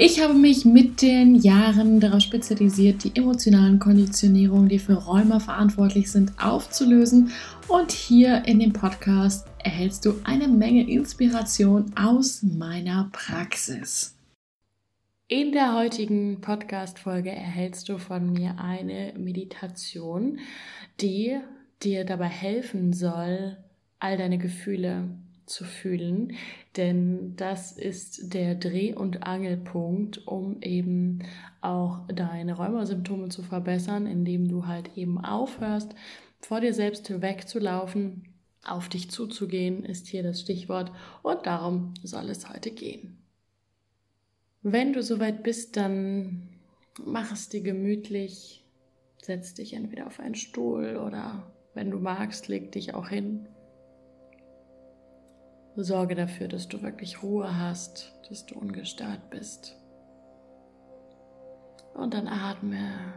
Ich habe mich mit den Jahren darauf spezialisiert, die emotionalen Konditionierungen, die für Rheuma verantwortlich sind, aufzulösen. Und hier in dem Podcast erhältst du eine Menge Inspiration aus meiner Praxis. In der heutigen Podcast-Folge erhältst du von mir eine Meditation, die dir dabei helfen soll, all deine Gefühle zu fühlen, denn das ist der Dreh- und Angelpunkt, um eben auch deine Rheumasymptome zu verbessern, indem du halt eben aufhörst, vor dir selbst wegzulaufen, auf dich zuzugehen, ist hier das Stichwort. Und darum soll es heute gehen. Wenn du soweit bist, dann mach es dir gemütlich, setz dich entweder auf einen Stuhl oder wenn du magst, leg dich auch hin Sorge dafür, dass du wirklich Ruhe hast, dass du ungestört bist. Und dann atme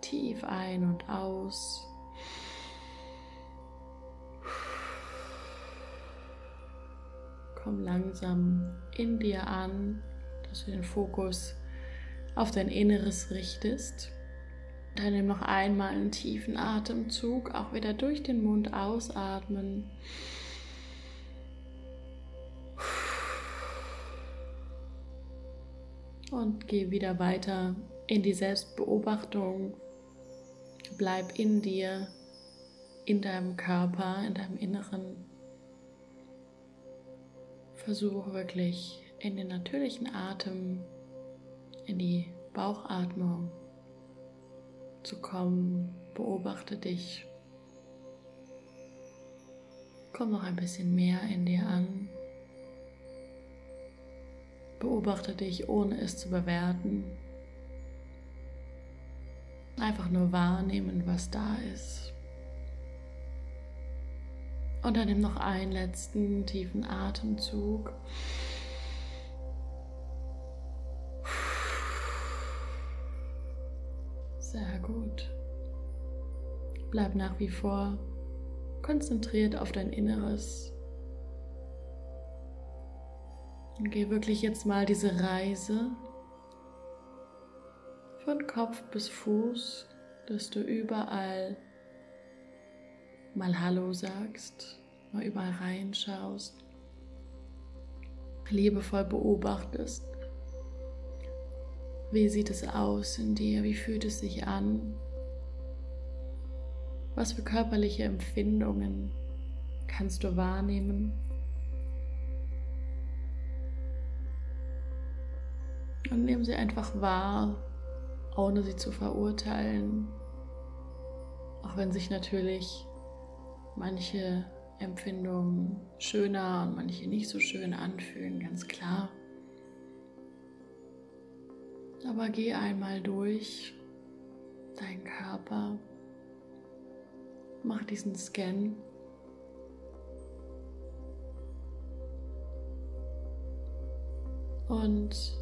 tief ein und aus. Komm langsam in dir an, dass du den Fokus auf dein Inneres richtest. Dann nimm noch einmal einen tiefen Atemzug, auch wieder durch den Mund ausatmen. Und geh wieder weiter in die Selbstbeobachtung. Bleib in dir, in deinem Körper, in deinem Inneren. Versuche wirklich in den natürlichen Atem, in die Bauchatmung zu kommen. Beobachte dich. Komm noch ein bisschen mehr in dir an. Beobachte dich, ohne es zu bewerten. Einfach nur wahrnehmen, was da ist. Und dann nimm noch einen letzten tiefen Atemzug. Sehr gut. Bleib nach wie vor konzentriert auf dein Inneres. Und geh wirklich jetzt mal diese Reise von Kopf bis Fuß, dass du überall mal Hallo sagst, mal überall reinschaust, liebevoll beobachtest. Wie sieht es aus in dir? Wie fühlt es sich an? Was für körperliche Empfindungen kannst du wahrnehmen? Und nehmen sie einfach wahr, ohne sie zu verurteilen. Auch wenn sich natürlich manche Empfindungen schöner und manche nicht so schön anfühlen, ganz klar. Aber geh einmal durch deinen Körper, mach diesen Scan. Und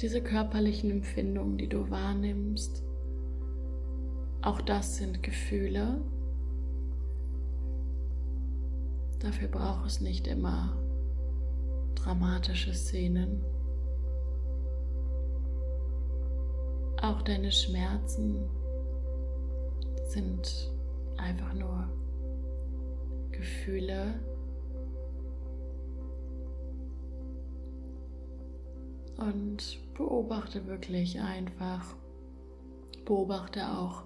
diese körperlichen Empfindungen, die du wahrnimmst, auch das sind Gefühle. Dafür braucht es nicht immer dramatische Szenen. Auch deine Schmerzen sind einfach nur Gefühle, und beobachte wirklich einfach. Beobachte auch,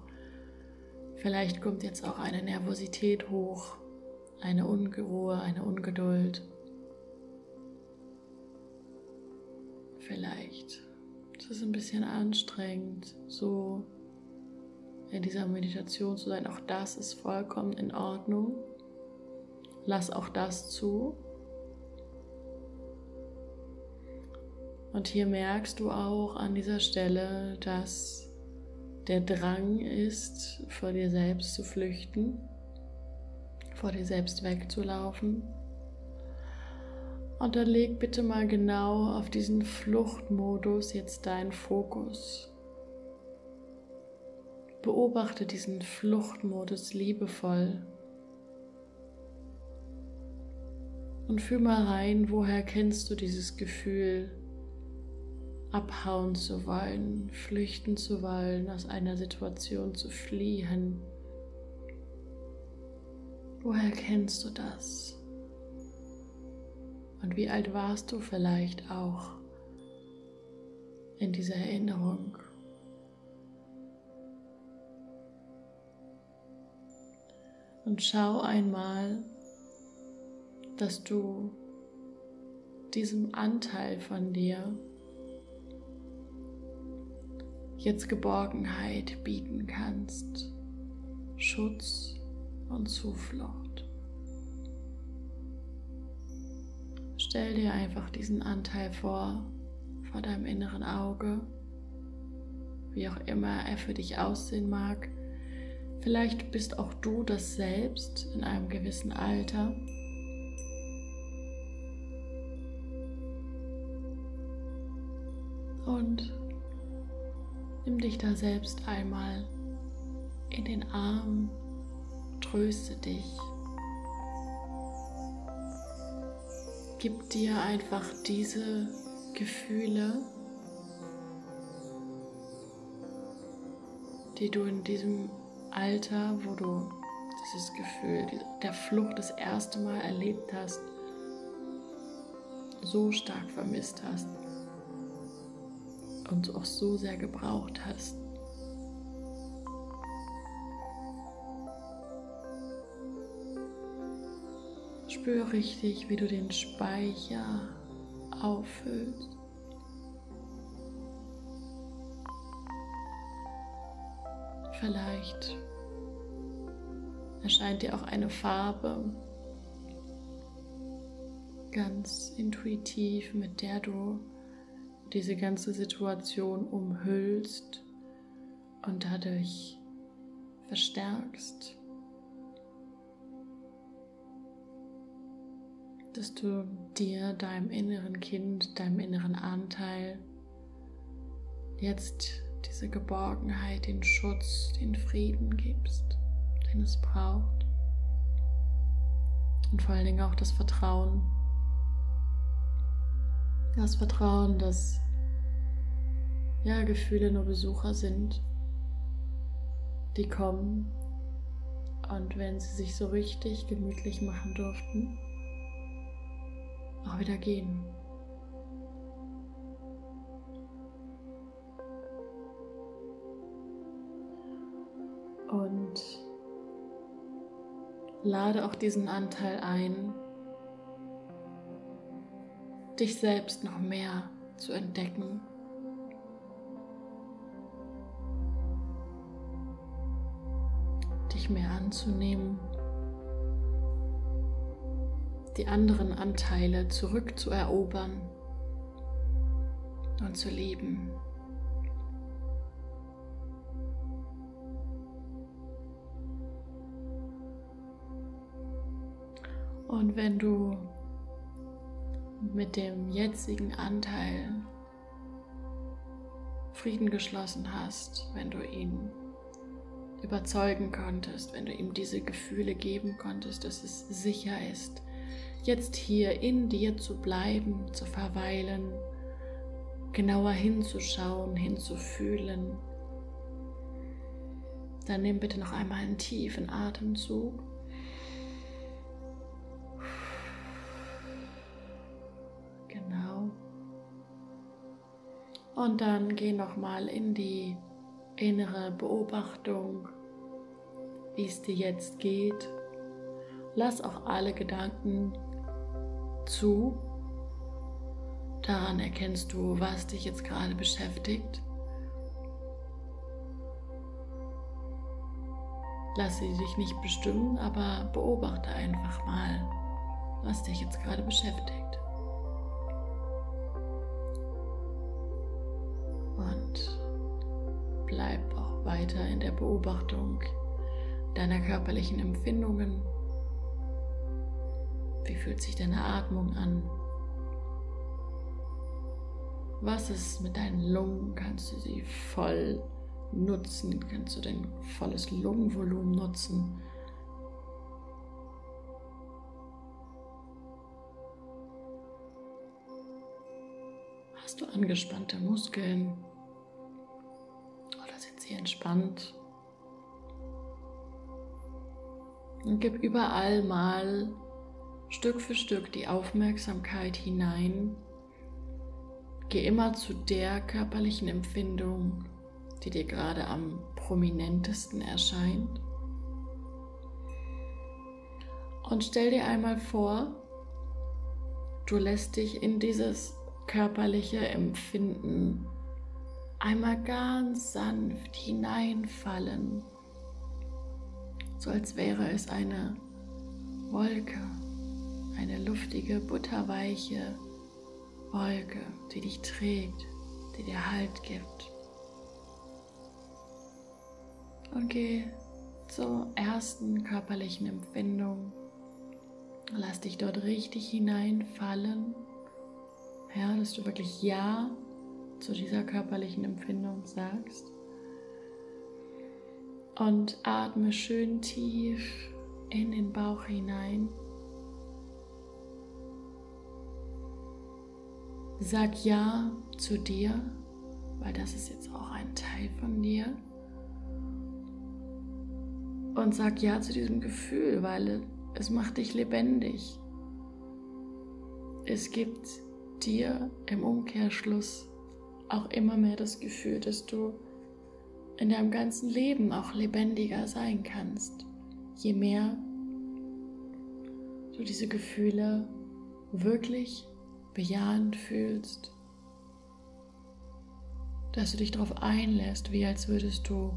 vielleicht kommt jetzt auch eine Nervosität hoch, eine Unruhe, eine Ungeduld. Vielleicht. Es ist ein bisschen anstrengend, so in dieser Meditation zu sein. Auch das ist vollkommen in Ordnung. Lass auch das zu. Und hier merkst du auch an dieser Stelle, dass der Drang ist, vor dir selbst zu flüchten, vor dir selbst wegzulaufen. Und dann leg bitte mal genau auf diesen Fluchtmodus jetzt deinen Fokus. Beobachte diesen Fluchtmodus liebevoll. Und fühl mal rein, woher kennst du dieses Gefühl, abhauen zu wollen, flüchten zu wollen, aus einer Situation zu fliehen. Woher kennst du das? Und wie alt warst du vielleicht auch in dieser Erinnerung? Und schau einmal, dass du diesem Anteil von dir jetzt Geborgenheit bieten kannst, Schutz und Zuflucht. Stell dir einfach diesen Anteil vor, vor deinem inneren Auge, wie auch immer er für dich aussehen mag. Vielleicht bist auch du das selbst in einem gewissen Alter. Und Nimm dich da selbst einmal in den Arm, tröste dich. Gib dir einfach diese Gefühle, die du in diesem Alter, wo du dieses Gefühl der Flucht das erste Mal erlebt hast, so stark vermisst hast und auch so sehr gebraucht hast. Spür richtig, wie du den Speicher auffüllst. Vielleicht erscheint dir auch eine Farbe ganz intuitiv, mit der du diese ganze Situation umhüllst und dadurch verstärkst. Dass du dir, deinem inneren Kind, deinem inneren Anteil jetzt diese Geborgenheit, den Schutz, den Frieden gibst, den es braucht. Und vor allen Dingen auch das Vertrauen. Das Vertrauen, dass ja, Gefühle nur Besucher sind, die kommen und wenn sie sich so richtig gemütlich machen durften, auch wieder gehen. Und lade auch diesen Anteil ein, dich selbst noch mehr zu entdecken dich mehr anzunehmen, die anderen Anteile zurückzuerobern und zu lieben. Und wenn du mit dem jetzigen Anteil Frieden geschlossen hast, wenn du ihn überzeugen konntest, wenn du ihm diese Gefühle geben konntest, dass es sicher ist, jetzt hier in dir zu bleiben, zu verweilen, genauer hinzuschauen, hinzufühlen. Dann nimm bitte noch einmal einen tiefen Atemzug. Genau. Und dann geh noch mal in die innere Beobachtung, wie es dir jetzt geht. Lass auch alle Gedanken zu. Daran erkennst du, was dich jetzt gerade beschäftigt. Lass sie dich nicht bestimmen, aber beobachte einfach mal, was dich jetzt gerade beschäftigt. Weiter in der Beobachtung deiner körperlichen Empfindungen. Wie fühlt sich deine Atmung an? Was ist mit deinen Lungen? Kannst du sie voll nutzen? Kannst du dein volles Lungenvolumen nutzen? Hast du angespannte Muskeln? Sie entspannt? Und gib überall mal Stück für Stück die Aufmerksamkeit hinein. Geh immer zu der körperlichen Empfindung, die dir gerade am prominentesten erscheint. Und stell dir einmal vor, du lässt dich in dieses körperliche Empfinden einmal ganz sanft hineinfallen, so als wäre es eine Wolke, eine luftige, butterweiche Wolke, die dich trägt, die dir Halt gibt. Und geh zur ersten körperlichen Empfindung. Lass dich dort richtig hineinfallen ja, dass du wirklich Ja zu dieser körperlichen Empfindung sagst. Und atme schön tief in den Bauch hinein. Sag Ja zu dir, weil das ist jetzt auch ein Teil von dir. Und sag Ja zu diesem Gefühl, weil es macht dich lebendig. Es gibt dir im Umkehrschluss auch immer mehr das Gefühl, dass du in deinem ganzen Leben auch lebendiger sein kannst. Je mehr du diese Gefühle wirklich bejahend fühlst, dass du dich darauf einlässt, wie als würdest du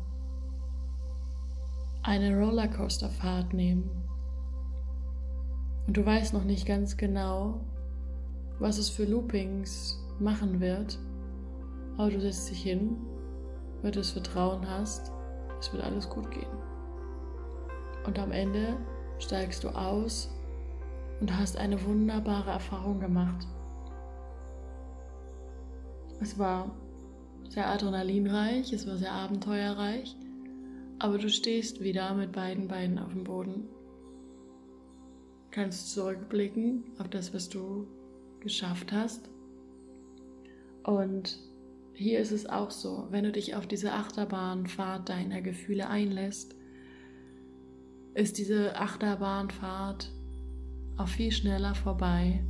eine Rollercoasterfahrt nehmen. Und du weißt noch nicht ganz genau, was es für Loopings machen wird. Aber du setzt dich hin, weil du das Vertrauen hast, es wird alles gut gehen. Und am Ende steigst du aus und hast eine wunderbare Erfahrung gemacht. Es war sehr adrenalinreich, es war sehr abenteuerreich, aber du stehst wieder mit beiden Beinen auf dem Boden. Kannst zurückblicken auf das, was du geschafft hast. Und hier ist es auch so, wenn du dich auf diese Achterbahnfahrt deiner Gefühle einlässt, ist diese Achterbahnfahrt auch viel schneller vorbei,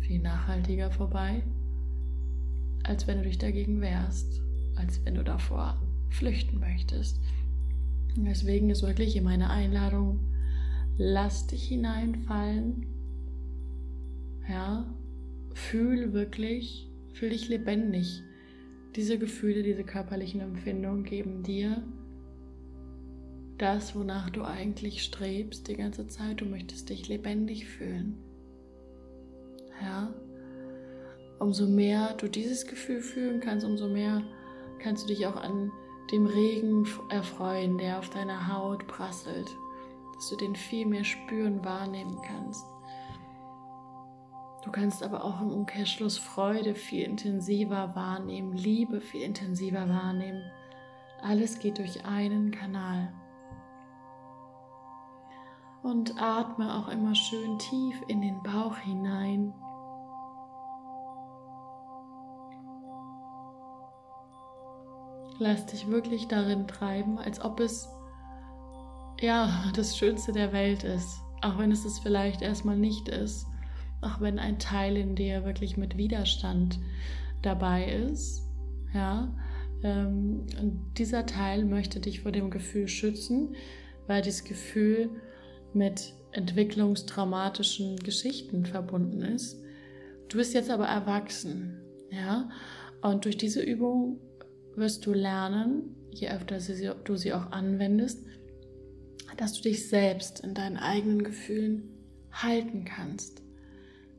viel nachhaltiger vorbei, als wenn du dich dagegen wehrst, als wenn du davor flüchten möchtest. Deswegen ist wirklich meine Einladung, lass dich hineinfallen, ja, Fühl wirklich, fühl dich lebendig. Diese Gefühle, diese körperlichen Empfindungen geben dir das, wonach du eigentlich strebst die ganze Zeit. Du möchtest dich lebendig fühlen. Ja? Umso mehr du dieses Gefühl fühlen kannst, umso mehr kannst du dich auch an dem Regen erfreuen, der auf deiner Haut prasselt, dass du den viel mehr spüren, wahrnehmen kannst. Du kannst aber auch im Umkehrschluss Freude viel intensiver wahrnehmen, Liebe viel intensiver wahrnehmen. Alles geht durch einen Kanal. Und atme auch immer schön tief in den Bauch hinein. Lass dich wirklich darin treiben, als ob es ja das Schönste der Welt ist, auch wenn es es vielleicht erstmal nicht ist auch wenn ein Teil in dir wirklich mit Widerstand dabei ist, ja, ähm, und dieser Teil möchte dich vor dem Gefühl schützen, weil dieses Gefühl mit entwicklungstraumatischen Geschichten verbunden ist. Du bist jetzt aber erwachsen, ja, und durch diese Übung wirst du lernen, je öfter du sie auch anwendest, dass du dich selbst in deinen eigenen Gefühlen halten kannst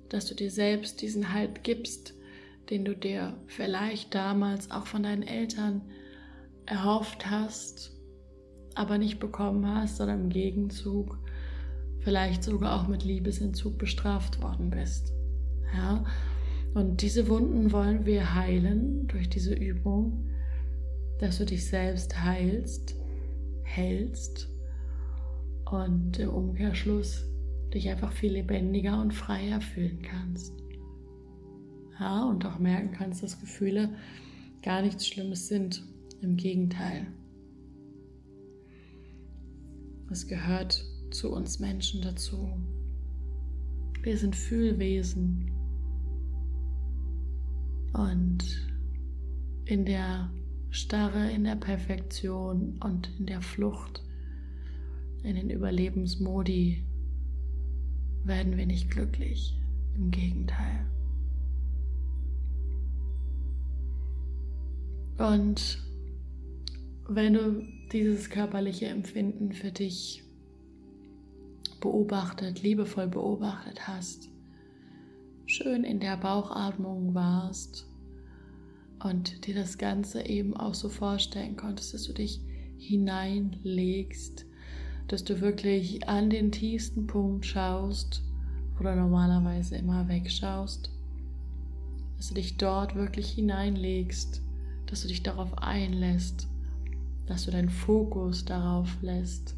dass du dir selbst diesen Halt gibst, den du dir vielleicht damals auch von deinen Eltern erhofft hast, aber nicht bekommen hast, sondern im Gegenzug vielleicht sogar auch mit Liebesentzug bestraft worden bist. Ja? Und diese Wunden wollen wir heilen durch diese Übung, dass du dich selbst heilst, hältst und im Umkehrschluss dich einfach viel lebendiger und freier fühlen kannst. Ja, und auch merken kannst, dass Gefühle gar nichts Schlimmes sind. Im Gegenteil. Es gehört zu uns Menschen dazu. Wir sind Fühlwesen. Und in der Starre, in der Perfektion und in der Flucht, in den Überlebensmodi werden wir nicht glücklich. Im Gegenteil. Und wenn du dieses körperliche Empfinden für dich beobachtet, liebevoll beobachtet hast, schön in der Bauchatmung warst und dir das Ganze eben auch so vorstellen konntest, dass du dich hineinlegst, dass du wirklich an den tiefsten Punkt schaust, wo du normalerweise immer wegschaust, dass du dich dort wirklich hineinlegst, dass du dich darauf einlässt, dass du deinen Fokus darauf lässt,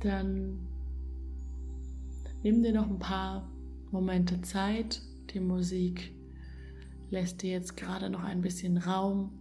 dann nimm dir noch ein paar Momente Zeit. Die Musik lässt dir jetzt gerade noch ein bisschen Raum.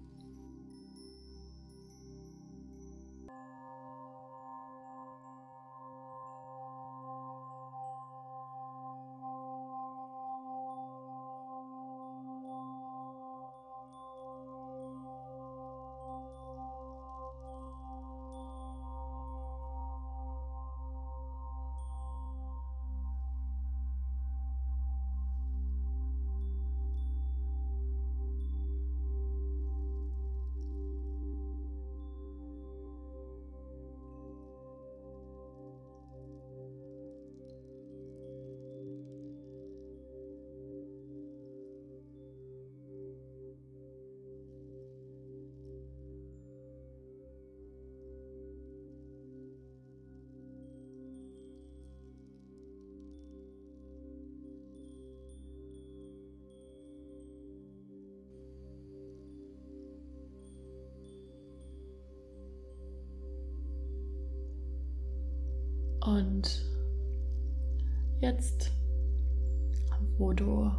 Jetzt, wo du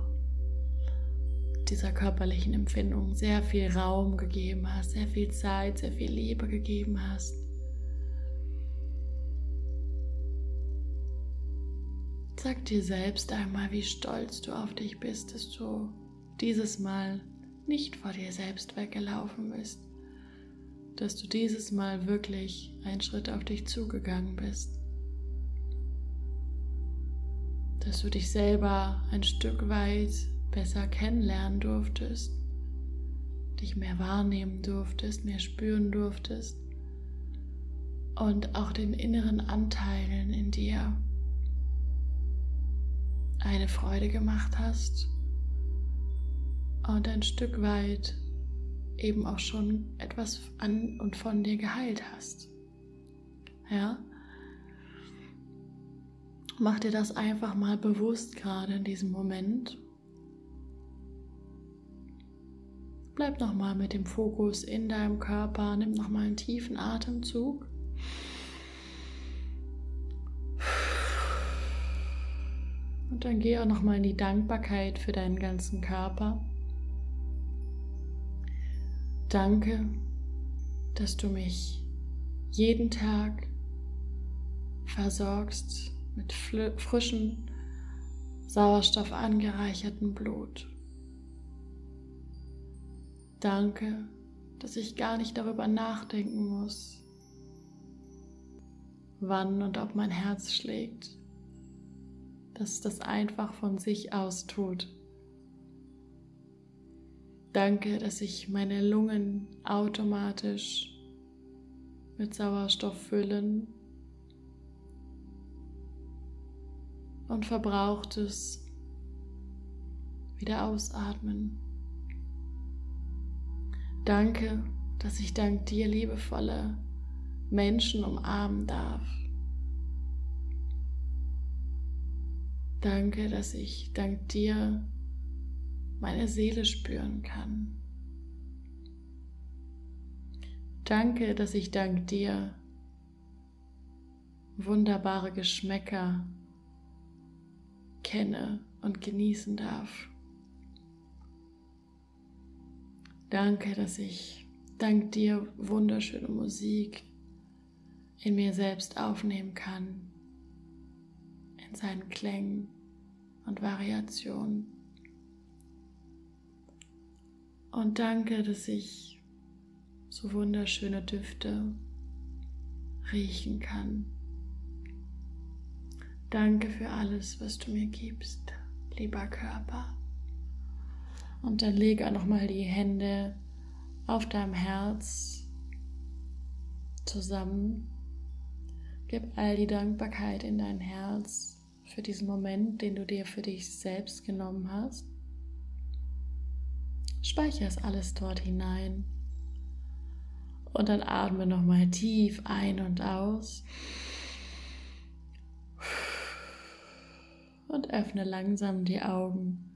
dieser körperlichen Empfindung sehr viel Raum gegeben hast, sehr viel Zeit, sehr viel Liebe gegeben hast, sag dir selbst einmal, wie stolz du auf dich bist, dass du dieses Mal nicht vor dir selbst weggelaufen bist, dass du dieses Mal wirklich einen Schritt auf dich zugegangen bist. Dass du dich selber ein Stück weit besser kennenlernen durftest, dich mehr wahrnehmen durftest, mehr spüren durftest und auch den inneren Anteilen in dir eine Freude gemacht hast und ein Stück weit eben auch schon etwas an und von dir geheilt hast. Ja? Mach dir das einfach mal bewusst gerade in diesem Moment. Bleib nochmal mit dem Fokus in deinem Körper, nimm nochmal einen tiefen Atemzug. Und dann geh auch nochmal in die Dankbarkeit für deinen ganzen Körper. Danke, dass du mich jeden Tag versorgst mit frischem, Sauerstoff angereicherten Blut. Danke, dass ich gar nicht darüber nachdenken muss, wann und ob mein Herz schlägt, dass es das einfach von sich aus tut. Danke, dass ich meine Lungen automatisch mit Sauerstoff füllen und Verbrauchtes wieder ausatmen. Danke, dass ich dank dir liebevolle Menschen umarmen darf. Danke, dass ich dank dir meine Seele spüren kann. Danke, dass ich dank dir wunderbare Geschmäcker kenne und genießen darf. Danke, dass ich dank dir wunderschöne Musik in mir selbst aufnehmen kann, in seinen Klängen und Variationen. Und danke, dass ich so wunderschöne Düfte riechen kann. Danke für alles, was du mir gibst, lieber Körper. Und dann lege auch nochmal die Hände auf deinem Herz zusammen. Gib all die Dankbarkeit in dein Herz für diesen Moment, den du dir für dich selbst genommen hast. Speicher es alles dort hinein. Und dann atme nochmal tief ein und aus. Und öffne langsam die Augen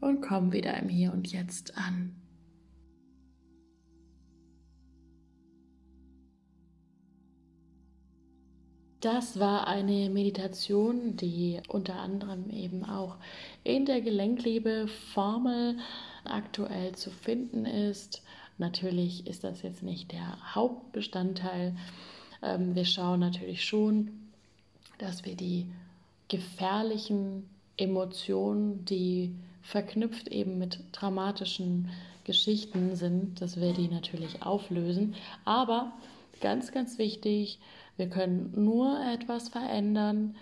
und komm wieder im Hier und Jetzt an. Das war eine Meditation, die unter anderem eben auch in der Gelenkliebe-Formel aktuell zu finden ist. Natürlich ist das jetzt nicht der Hauptbestandteil. Ähm, wir schauen natürlich schon, dass wir die gefährlichen Emotionen, die verknüpft eben mit dramatischen Geschichten sind, dass wir die natürlich auflösen. Aber ganz, ganz wichtig, wir können nur etwas verändern,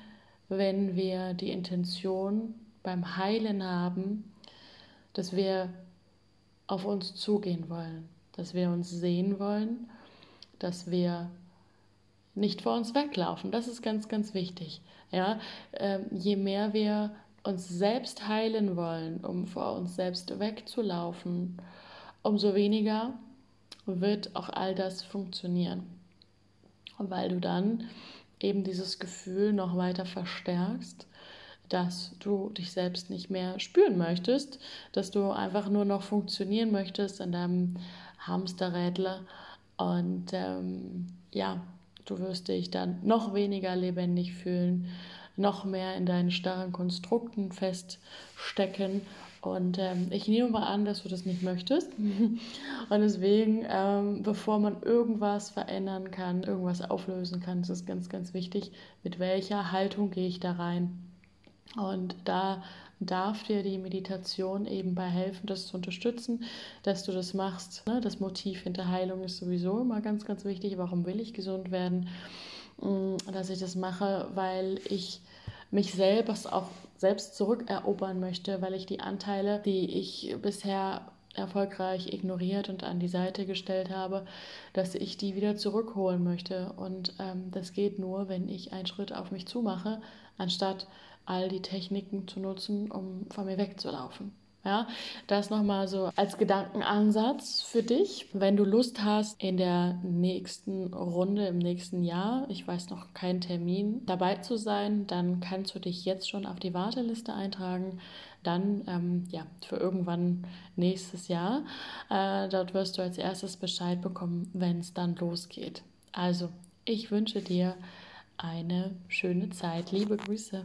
wenn wir die Intention beim Heilen haben, dass wir auf uns zugehen wollen, dass wir uns sehen wollen, dass wir nicht vor uns weglaufen. Das ist ganz, ganz wichtig. Ja, ähm, je mehr wir uns selbst heilen wollen, um vor uns selbst wegzulaufen, umso weniger wird auch all das funktionieren. Weil du dann eben dieses Gefühl noch weiter verstärkst, dass du dich selbst nicht mehr spüren möchtest, dass du einfach nur noch funktionieren möchtest in deinem Hamsterrädler und ähm, ja, du wirst dich dann noch weniger lebendig fühlen noch mehr in deinen starren Konstrukten feststecken. Und ähm, ich nehme mal an, dass du das nicht möchtest. Und deswegen, ähm, bevor man irgendwas verändern kann, irgendwas auflösen kann, ist es ganz, ganz wichtig, mit welcher Haltung gehe ich da rein. Und da darf dir die Meditation eben bei helfen, das zu unterstützen, dass du das machst. Ne? Das Motiv hinter Heilung ist sowieso immer ganz, ganz wichtig. Warum will ich gesund werden? Mm, dass ich das mache, weil ich mich selbst auch selbst zurückerobern möchte, weil ich die Anteile, die ich bisher erfolgreich ignoriert und an die Seite gestellt habe, dass ich die wieder zurückholen möchte. Und ähm, das geht nur, wenn ich einen Schritt auf mich zumache, anstatt all die Techniken zu nutzen, um von mir wegzulaufen. Ja, das nochmal so als Gedankenansatz für dich. Wenn du Lust hast, in der nächsten Runde im nächsten Jahr, ich weiß noch keinen Termin, dabei zu sein, dann kannst du dich jetzt schon auf die Warteliste eintragen. Dann, ähm, ja, für irgendwann nächstes Jahr. Äh, dort wirst du als erstes Bescheid bekommen, wenn es dann losgeht. Also, ich wünsche dir eine schöne Zeit. Liebe Grüße.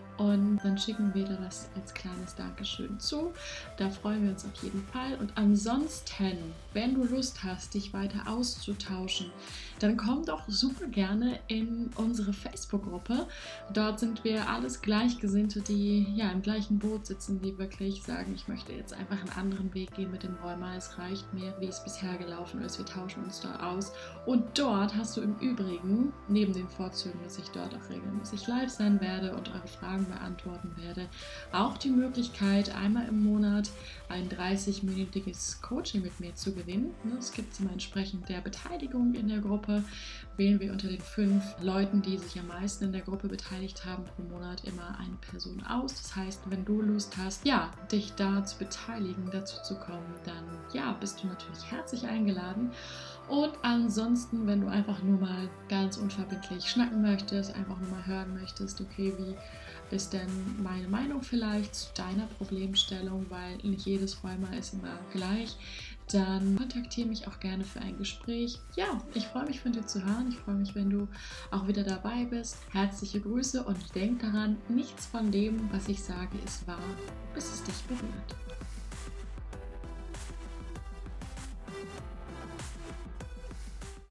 und dann schicken wir dir das als kleines Dankeschön zu. Da freuen wir uns auf jeden Fall. Und ansonsten, wenn du Lust hast, dich weiter auszutauschen, dann komm doch super gerne in unsere Facebook-Gruppe. Dort sind wir alles Gleichgesinnte, die ja im gleichen Boot sitzen, die wirklich sagen, ich möchte jetzt einfach einen anderen Weg gehen mit dem Rheuma. Es reicht mir, wie es bisher gelaufen ist. Wir tauschen uns dort aus. Und dort hast du im Übrigen, neben den Vorzügen, dass ich dort auch regelmäßig live sein werde und eure Fragen beantworten werde, auch die Möglichkeit, einmal im Monat ein 30-minütiges Coaching mit mir zu gewinnen. Es gibt immer entsprechend der Beteiligung in der Gruppe, wählen wir unter den fünf Leuten, die sich am meisten in der Gruppe beteiligt haben, pro Monat immer eine Person aus. Das heißt, wenn du Lust hast, ja, dich da zu beteiligen, dazu zu kommen, dann ja, bist du natürlich herzlich eingeladen. Und ansonsten, wenn du einfach nur mal ganz unverbindlich schnacken möchtest, einfach nur mal hören möchtest, okay, wie ist denn meine Meinung vielleicht zu deiner Problemstellung, weil nicht jedes Rheuma ist immer gleich, dann kontaktiere mich auch gerne für ein Gespräch. Ja, ich freue mich von dir zu hören. Ich freue mich, wenn du auch wieder dabei bist. Herzliche Grüße und denk daran, nichts von dem, was ich sage, ist wahr, bis es dich berührt.